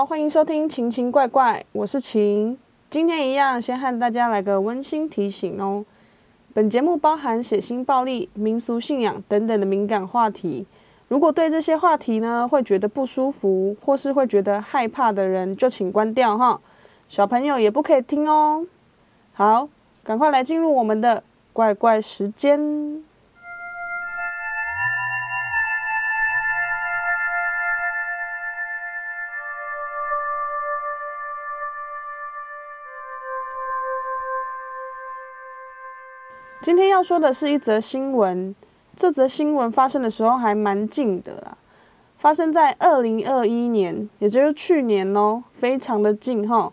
好，欢迎收听《奇奇怪怪》，我是晴。今天一样，先和大家来个温馨提醒哦。本节目包含血腥、暴力、民俗信仰等等的敏感话题。如果对这些话题呢会觉得不舒服，或是会觉得害怕的人，就请关掉哈。小朋友也不可以听哦。好，赶快来进入我们的怪怪时间。今天要说的是一则新闻，这则新闻发生的时候还蛮近的啦，发生在二零二一年，也就是去年哦，非常的近哈。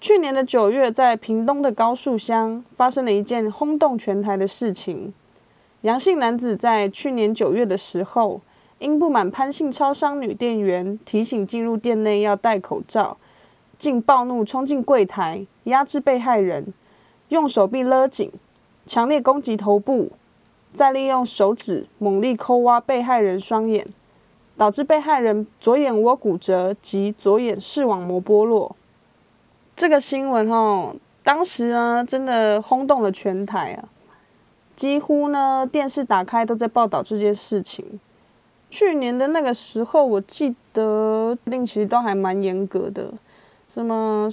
去年的九月，在屏东的高树乡发生了一件轰动全台的事情。杨姓男子在去年九月的时候，因不满潘姓超商女店员提醒进入店内要戴口罩，竟暴怒冲进柜台，压制被害人，用手臂勒紧。强烈攻击头部，再利用手指猛力抠挖被害人双眼，导致被害人左眼窝骨折及左眼视网膜剥落。这个新闻哈，当时呢真的轰动了全台啊，几乎呢电视打开都在报道这件事情。去年的那个时候，我记得令其实都还蛮严格的，什么？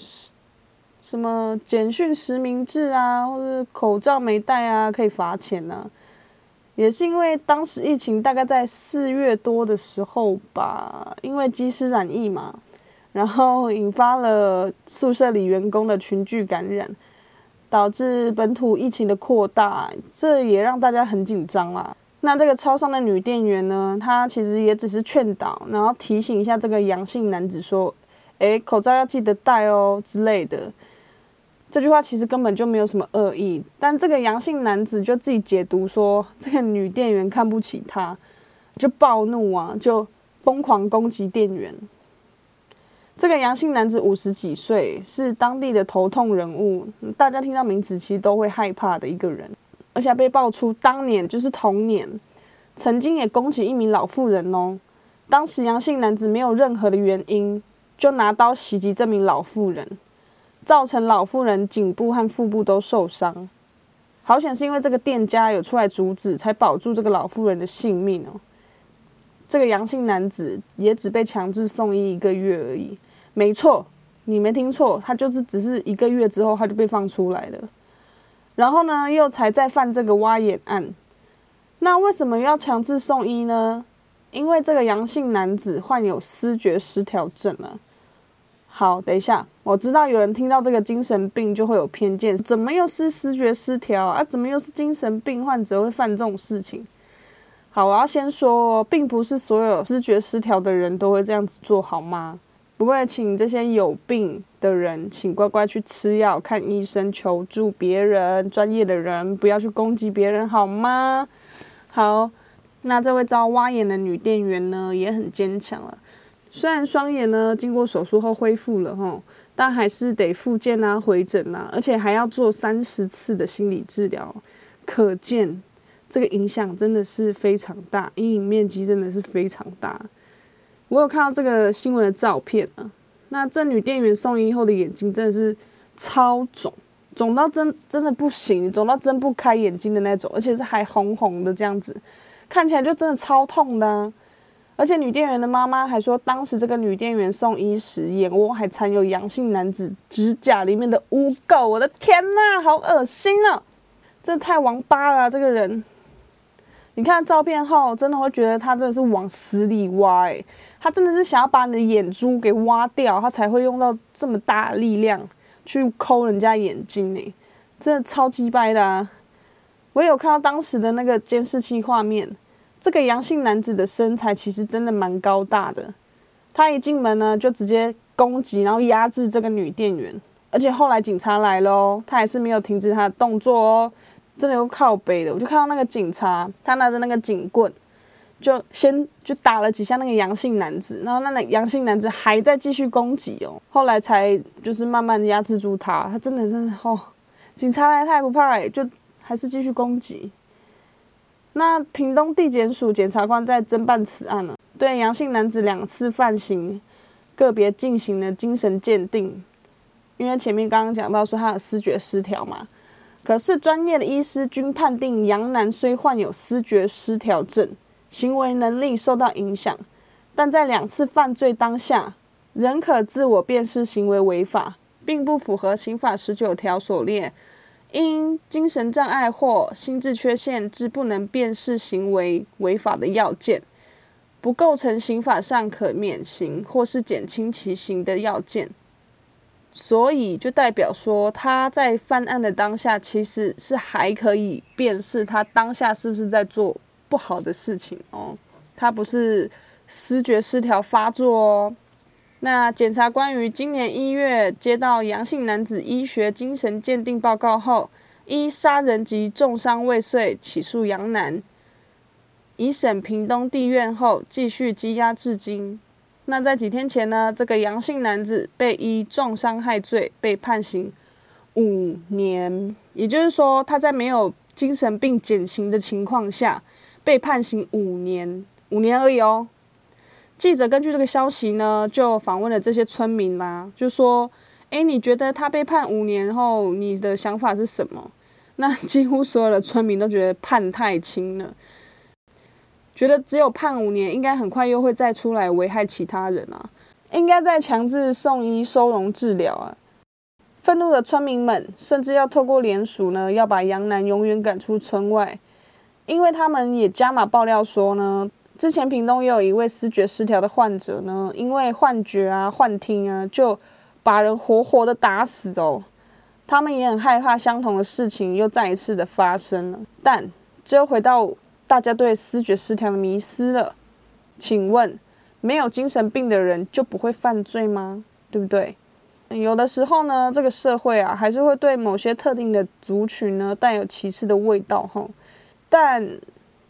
什么简讯实名制啊，或者口罩没戴啊，可以罚钱呢？也是因为当时疫情大概在四月多的时候吧，因为机师染疫嘛，然后引发了宿舍里员工的群聚感染，导致本土疫情的扩大，这也让大家很紧张啦。那这个超商的女店员呢，她其实也只是劝导，然后提醒一下这个阳性男子说：“诶，口罩要记得戴哦”之类的。这句话其实根本就没有什么恶意，但这个阳性男子就自己解读说，这个女店员看不起他，就暴怒啊，就疯狂攻击店员。这个阳性男子五十几岁，是当地的头痛人物，大家听到名字其实都会害怕的一个人，而且被爆出当年就是同年，曾经也攻击一名老妇人哦。当时阳性男子没有任何的原因，就拿刀袭击这名老妇人。造成老妇人颈部和腹部都受伤，好险是因为这个店家有出来阻止，才保住这个老妇人的性命哦。这个阳性男子也只被强制送医一个月而已，没错，你没听错，他就是只是一个月之后他就被放出来了。然后呢，又才再犯这个挖眼案，那为什么要强制送医呢？因为这个阳性男子患有思觉失调症了。好，等一下，我知道有人听到这个精神病就会有偏见，怎么又是视觉失调啊？怎么又是精神病患者会犯这种事情？好，我要先说，并不是所有知觉失调的人都会这样子做好吗？不过，请这些有病的人，请乖乖去吃药、看医生、求助别人专业的人，不要去攻击别人，好吗？好，那这位遭挖眼的女店员呢，也很坚强了。虽然双眼呢经过手术后恢复了哈，但还是得复健啊、回诊啊，而且还要做三十次的心理治疗，可见这个影响真的是非常大，阴影面积真的是非常大。我有看到这个新闻的照片啊，那这女店员送医后的眼睛真的是超肿，肿到真真的不行，肿到睁不开眼睛的那种，而且是还红红的这样子，看起来就真的超痛的。而且女店员的妈妈还说，当时这个女店员送医时，眼窝还残有阳性男子指甲里面的污垢。我的天呐，好恶心啊！这太王八了，这个人。你看照片后，真的会觉得他真的是往死里挖，哎，他真的是想要把你的眼珠给挖掉，他才会用到这么大力量去抠人家眼睛，呢，真的超级掰的啊！我有看到当时的那个监视器画面。这个阳性男子的身材其实真的蛮高大的，他一进门呢就直接攻击，然后压制这个女店员，而且后来警察来了哦，他还是没有停止他的动作哦，真的又靠背的，我就看到那个警察，他拿着那个警棍，就先就打了几下那个阳性男子，然后那个阳性男子还在继续攻击哦，后来才就是慢慢压制住他，他真的真的哦，警察来他也不怕，就还是继续攻击。那屏东地检署检察官在侦办此案呢，对阳性男子两次犯行个别进行了精神鉴定，因为前面刚刚讲到说他有思觉失调嘛，可是专业的医师均判定杨楠虽患有思觉失调症，行为能力受到影响，但在两次犯罪当下仍可自我辨识行为违法，并不符合刑法十九条所列。因精神障碍或心智缺陷致不能辨识行为违法的要件，不构成刑法上可免刑或是减轻其刑的要件，所以就代表说他在犯案的当下其实是还可以辨识他当下是不是在做不好的事情哦，他不是思觉失调发作哦。那检察官于今年一月接到杨姓男子医学精神鉴定报告后，依杀人及重伤未遂起诉杨楠，已审屏东地院后继续羁押至今。那在几天前呢，这个杨姓男子被依重伤害罪被判刑五年，也就是说他在没有精神病减刑的情况下被判刑五年，五年而已哦。记者根据这个消息呢，就访问了这些村民啦，就说：“哎，你觉得他被判五年后，你的想法是什么？” 那几乎所有的村民都觉得判太轻了，觉得只有判五年，应该很快又会再出来危害其他人啊，应该再强制送医收容治疗啊。愤怒的村民们甚至要透过联署呢，要把杨楠永远赶出村外，因为他们也加码爆料说呢。之前屏东也有一位视觉失调的患者呢，因为幻觉啊、幻听啊，就把人活活的打死哦。他们也很害怕相同的事情又再一次的发生了。但只有回到大家对视觉失调的迷思了。请问，没有精神病的人就不会犯罪吗？对不对？有的时候呢，这个社会啊，还是会对某些特定的族群呢带有歧视的味道哈。但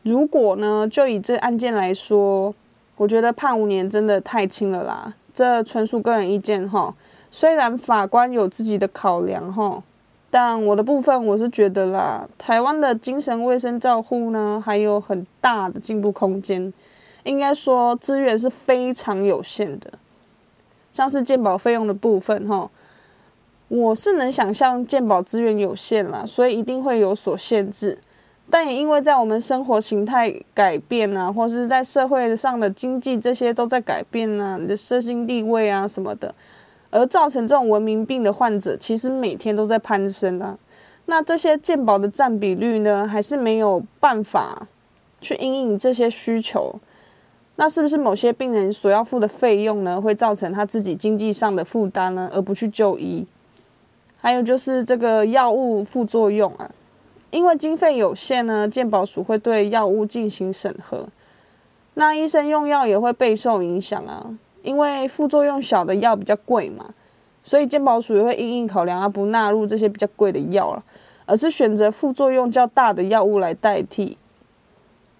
如果呢，就以这案件来说，我觉得判五年真的太轻了啦。这纯属个人意见哈。虽然法官有自己的考量哈，但我的部分我是觉得啦，台湾的精神卫生照护呢，还有很大的进步空间。应该说资源是非常有限的，像是健保费用的部分哈，我是能想象健保资源有限啦，所以一定会有所限制。但也因为在我们生活形态改变啊，或是在社会上的经济这些都在改变啊，你的身心地位啊什么的，而造成这种文明病的患者其实每天都在攀升啊。那这些健保的占比率呢，还是没有办法去应应这些需求。那是不是某些病人所要付的费用呢，会造成他自己经济上的负担呢，而不去就医？还有就是这个药物副作用啊。因为经费有限呢，健保署会对药物进行审核，那医生用药也会备受影响啊。因为副作用小的药比较贵嘛，所以健保署也会因应考量啊，不纳入这些比较贵的药了，而是选择副作用较大的药物来代替。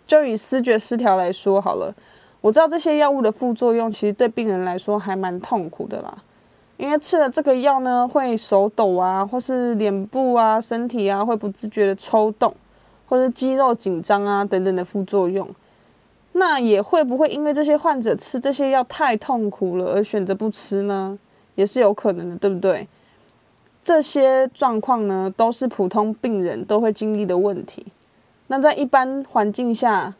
就以思觉失调来说好了，我知道这些药物的副作用其实对病人来说还蛮痛苦的啦。因为吃了这个药呢，会手抖啊，或是脸部啊、身体啊会不自觉的抽动，或是肌肉紧张啊等等的副作用。那也会不会因为这些患者吃这些药太痛苦了而选择不吃呢？也是有可能的，对不对？这些状况呢，都是普通病人都会经历的问题。那在一般环境下，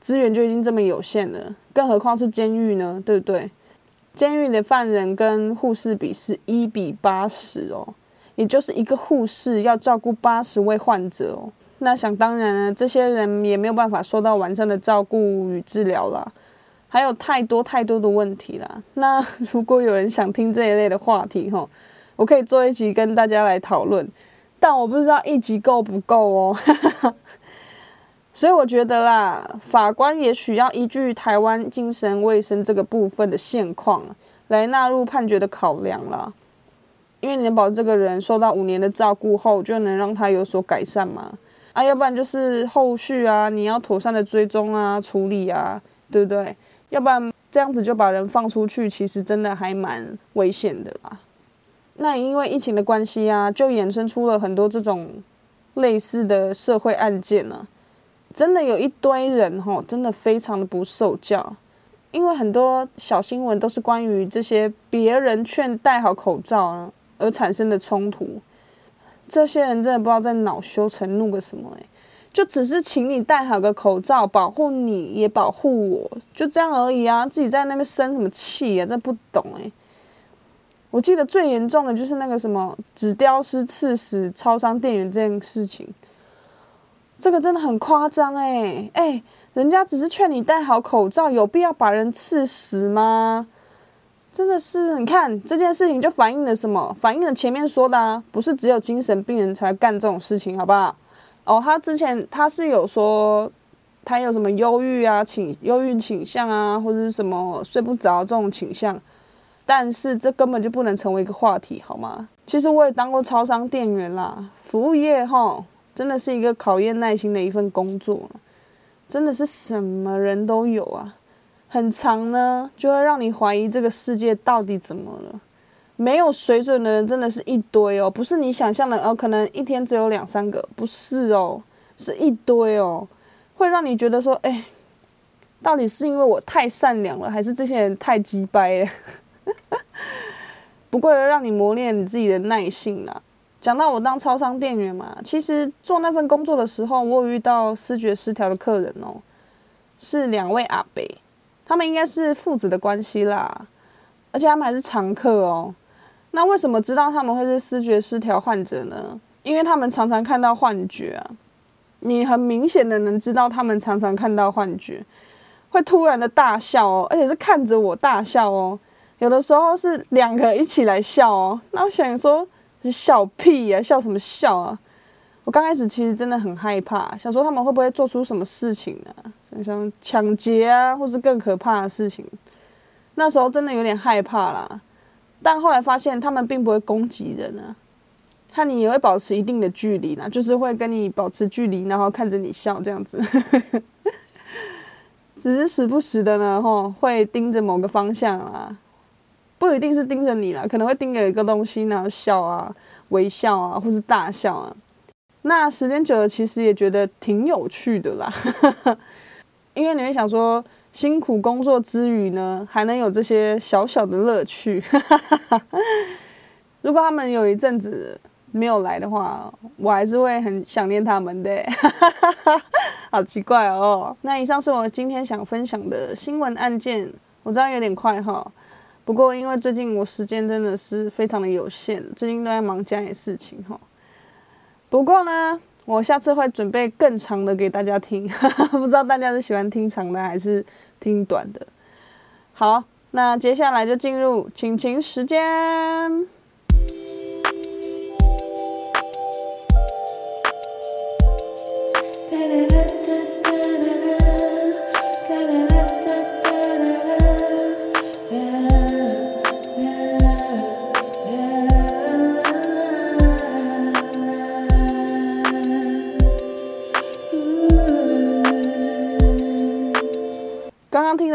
资源就已经这么有限了，更何况是监狱呢？对不对？监狱的犯人跟护士比是一比八十哦，也就是一个护士要照顾八十位患者哦。那想当然呢，这些人也没有办法受到完善的照顾与治疗了，还有太多太多的问题了。那如果有人想听这一类的话题哈，我可以做一集跟大家来讨论，但我不知道一集够不够哦。所以我觉得啦，法官也许要依据台湾精神卫生这个部分的现况来纳入判决的考量啦。因为你能保证这个人受到五年的照顾后，就能让他有所改善嘛？啊，要不然就是后续啊，你要妥善的追踪啊、处理啊，对不对？要不然这样子就把人放出去，其实真的还蛮危险的啦。那因为疫情的关系啊，就衍生出了很多这种类似的社会案件呢。真的有一堆人吼，真的非常的不受教，因为很多小新闻都是关于这些别人劝戴好口罩而产生的冲突，这些人真的不知道在恼羞成怒个什么诶，就只是请你戴好个口罩，保护你也保护我，就这样而已啊！自己在那边生什么气啊？这不懂诶。我记得最严重的就是那个什么纸雕师刺死超商店员这件事情，这个真的很夸张诶。诶。人家只是劝你戴好口罩，有必要把人刺死吗？真的是，你看这件事情就反映了什么？反映了前面说的啊，不是只有精神病人才干这种事情，好不好？哦，他之前他是有说他有什么忧郁啊倾忧郁倾向啊，或者是什么睡不着这种倾向，但是这根本就不能成为一个话题，好吗？其实我也当过超商店员啦，服务业哈，真的是一个考验耐心的一份工作。真的是什么人都有啊，很长呢，就会让你怀疑这个世界到底怎么了。没有水准的人真的是一堆哦，不是你想象的哦，可能一天只有两三个，不是哦，是一堆哦，会让你觉得说，哎，到底是因为我太善良了，还是这些人太鸡掰了？不过要让你磨练你自己的耐性啦。讲到我当超商店员嘛，其实做那份工作的时候，我有遇到视觉失调的客人哦，是两位阿伯，他们应该是父子的关系啦，而且他们还是常客哦。那为什么知道他们会是视觉失调患者呢？因为他们常常看到幻觉啊，你很明显的能知道他们常常看到幻觉，会突然的大笑哦，而且是看着我大笑哦，有的时候是两个一起来笑哦。那我想说。是笑屁呀！笑什么笑啊？我刚开始其实真的很害怕，想说他们会不会做出什么事情呢？像抢劫啊，或是更可怕的事情。那时候真的有点害怕啦。但后来发现他们并不会攻击人啊，和你也会保持一定的距离啦，就是会跟你保持距离，然后看着你笑这样子。只是时不时的呢，吼，会盯着某个方向啊。不一定是盯着你啦，可能会盯着一个东西，然后笑啊、微笑啊，或是大笑啊。那时间久了，其实也觉得挺有趣的啦。因为你会想说，辛苦工作之余呢，还能有这些小小的乐趣。如果他们有一阵子没有来的话，我还是会很想念他们的。好奇怪哦。那以上是我今天想分享的新闻案件，我知道有点快哈。不过，因为最近我时间真的是非常的有限，最近都在忙家里事情哈。不过呢，我下次会准备更长的给大家听，不知道大家是喜欢听长的还是听短的。好，那接下来就进入请情时间。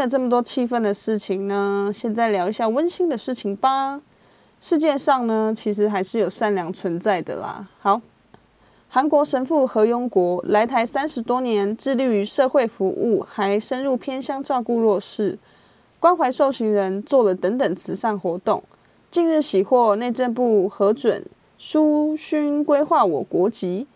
这么多气愤的事情呢，现在聊一下温馨的事情吧。世界上呢，其实还是有善良存在的啦。好，韩国神父何庸国来台三十多年，致力于社会服务，还深入偏乡照顾弱势，关怀受刑人，做了等等慈善活动。近日喜获内政部核准书勋规划我国籍，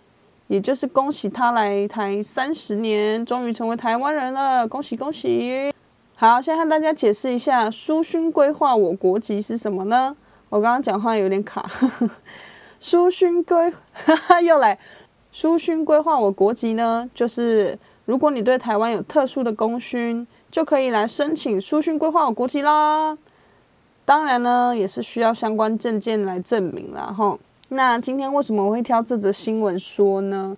也就是恭喜他来台三十年，终于成为台湾人了，恭喜恭喜！好，先和大家解释一下，书勋规划我国籍是什么呢？我刚刚讲话有点卡。书勋规 又来，书勋规划我国籍呢，就是如果你对台湾有特殊的功勋，就可以来申请书勋规划我国籍啦。当然呢，也是需要相关证件来证明啦。哈。那今天为什么我会挑这则新闻说呢？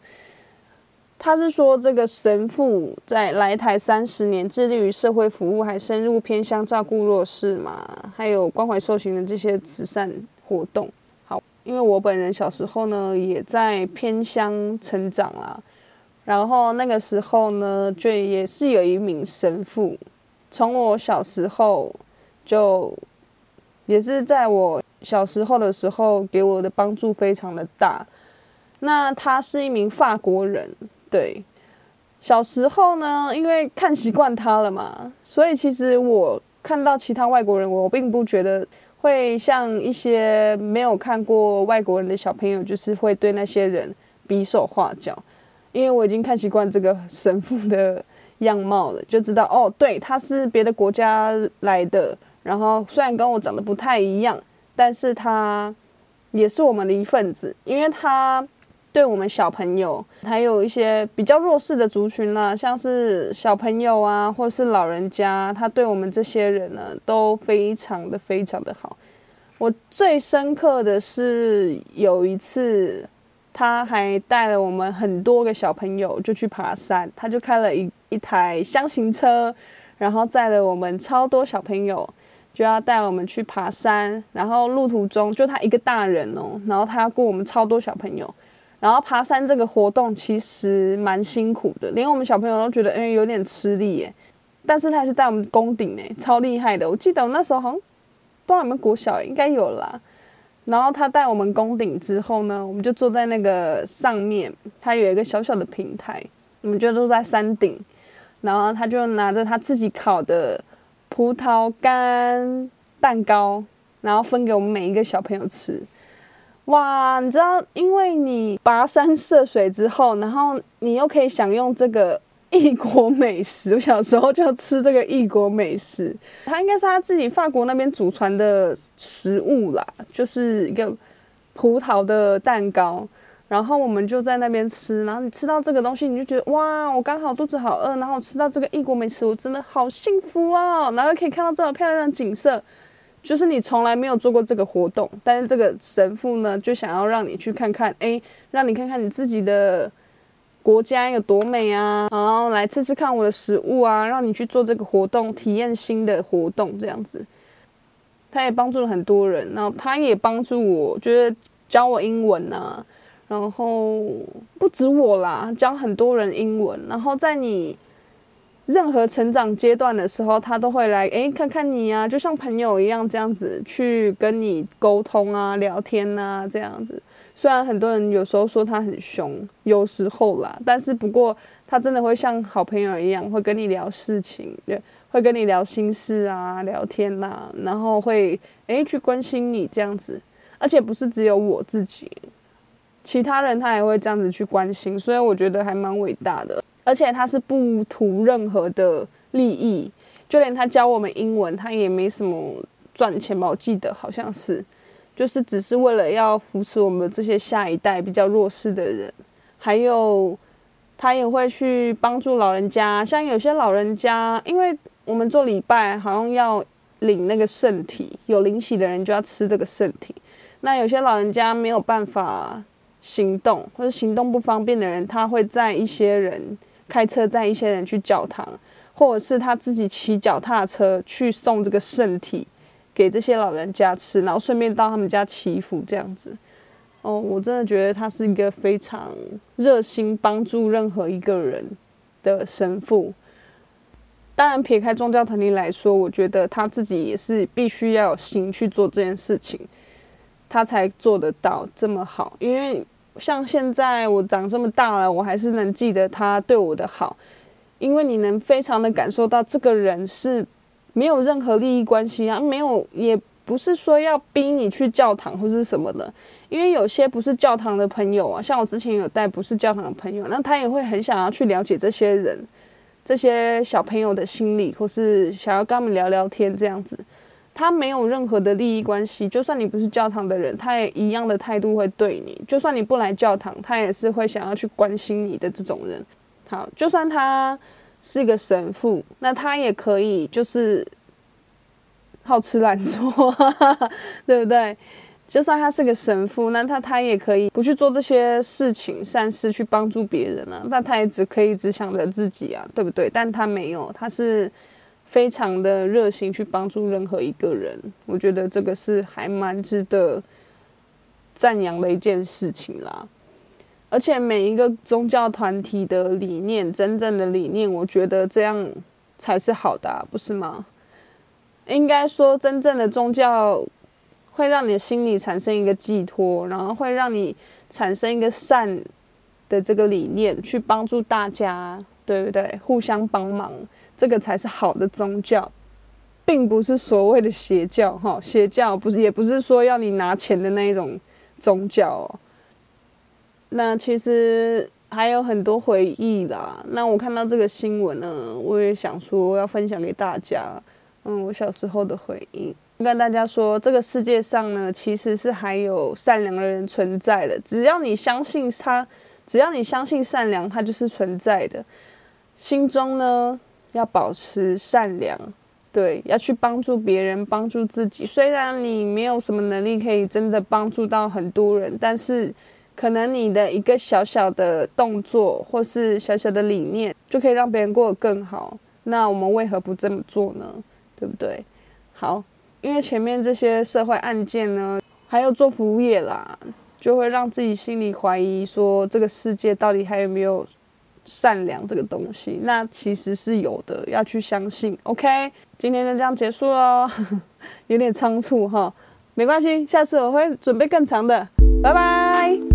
他是说，这个神父在来台三十年，致力于社会服务，还深入偏乡照顾弱势嘛，还有关怀受刑的这些慈善活动。好，因为我本人小时候呢，也在偏乡成长啊，然后那个时候呢，就也是有一名神父，从我小时候就也是在我小时候的时候给我的帮助非常的大。那他是一名法国人。对，小时候呢，因为看习惯他了嘛，所以其实我看到其他外国人，我并不觉得会像一些没有看过外国人的小朋友，就是会对那些人比手画脚，因为我已经看习惯这个神父的样貌了，就知道哦，对，他是别的国家来的，然后虽然跟我长得不太一样，但是他也是我们的一份子，因为他。对我们小朋友，还有一些比较弱势的族群呢，像是小朋友啊，或是老人家，他对我们这些人呢，都非常的非常的好。我最深刻的是有一次，他还带了我们很多个小朋友就去爬山，他就开了一一台箱型车，然后载了我们超多小朋友，就要带我们去爬山。然后路途中就他一个大人哦，然后他要顾我们超多小朋友。然后爬山这个活动其实蛮辛苦的，连我们小朋友都觉得哎有点吃力耶。但是他还是带我们攻顶哎，超厉害的。我记得我那时候好像不知道有没有国小，应该有啦。然后他带我们攻顶之后呢，我们就坐在那个上面，他有一个小小的平台，我们就坐在山顶。然后他就拿着他自己烤的葡萄干蛋糕，然后分给我们每一个小朋友吃。哇，你知道，因为你跋山涉水之后，然后你又可以享用这个异国美食。我小时候就吃这个异国美食，它应该是他自己法国那边祖传的食物啦，就是一个葡萄的蛋糕。然后我们就在那边吃，然后你吃到这个东西，你就觉得哇，我刚好肚子好饿，然后吃到这个异国美食，我真的好幸福哦，然后可以看到这么漂亮的景色。就是你从来没有做过这个活动，但是这个神父呢，就想要让你去看看，哎，让你看看你自己的国家有多美啊，然后来吃吃看我的食物啊，让你去做这个活动，体验新的活动这样子。他也帮助了很多人，然后他也帮助我，就是教我英文啊，然后不止我啦，教很多人英文，然后在你。任何成长阶段的时候，他都会来诶看看你啊，就像朋友一样这样子去跟你沟通啊、聊天呐这样子。虽然很多人有时候说他很凶，有时候啦，但是不过他真的会像好朋友一样，会跟你聊事情，会跟你聊心事啊、聊天呐，然后会诶去关心你这样子。而且不是只有我自己，其他人他也会这样子去关心，所以我觉得还蛮伟大的。而且他是不图任何的利益，就连他教我们英文，他也没什么赚钱吧？我记得好像是，就是只是为了要扶持我们这些下一代比较弱势的人，还有他也会去帮助老人家，像有些老人家，因为我们做礼拜好像要领那个圣体，有灵洗的人就要吃这个圣体，那有些老人家没有办法行动或者行动不方便的人，他会在一些人。开车载一些人去教堂，或者是他自己骑脚踏车去送这个圣体给这些老人家吃，然后顺便到他们家祈福这样子。哦，我真的觉得他是一个非常热心帮助任何一个人的神父。当然，撇开宗教团体来说，我觉得他自己也是必须要有心去做这件事情，他才做得到这么好，因为。像现在我长这么大了，我还是能记得他对我的好，因为你能非常的感受到这个人是没有任何利益关系啊，没有，也不是说要逼你去教堂或者什么的，因为有些不是教堂的朋友啊，像我之前有带不是教堂的朋友，那他也会很想要去了解这些人、这些小朋友的心理，或是想要跟他们聊聊天这样子。他没有任何的利益关系，就算你不是教堂的人，他也一样的态度会对你。就算你不来教堂，他也是会想要去关心你的这种人。好，就算他是一个神父，那他也可以就是好吃懒做，对不对？就算他是个神父，那他他也可以不去做这些事情善事去帮助别人啊。那他也只可以只想着自己啊，对不对？但他没有，他是。非常的热心去帮助任何一个人，我觉得这个是还蛮值得赞扬的一件事情啦。而且每一个宗教团体的理念，真正的理念，我觉得这样才是好的，不是吗？应该说，真正的宗教会让你心里产生一个寄托，然后会让你产生一个善的这个理念，去帮助大家，对不对？互相帮忙，这个才是好的宗教，并不是所谓的邪教哈。邪教不是，也不是说要你拿钱的那一种宗教。那其实还有很多回忆啦。那我看到这个新闻呢，我也想说要分享给大家。嗯，我小时候的回忆，跟大家说，这个世界上呢，其实是还有善良的人存在的。只要你相信他，只要你相信善良，它就是存在的。心中呢，要保持善良，对，要去帮助别人，帮助自己。虽然你没有什么能力可以真的帮助到很多人，但是可能你的一个小小的动作，或是小小的理念，就可以让别人过得更好。那我们为何不这么做呢？对不对？好，因为前面这些社会案件呢，还有做服务业啦，就会让自己心里怀疑，说这个世界到底还有没有善良这个东西？那其实是有的，要去相信。OK，今天就这样结束喽，有点仓促哈，没关系，下次我会准备更长的，拜拜。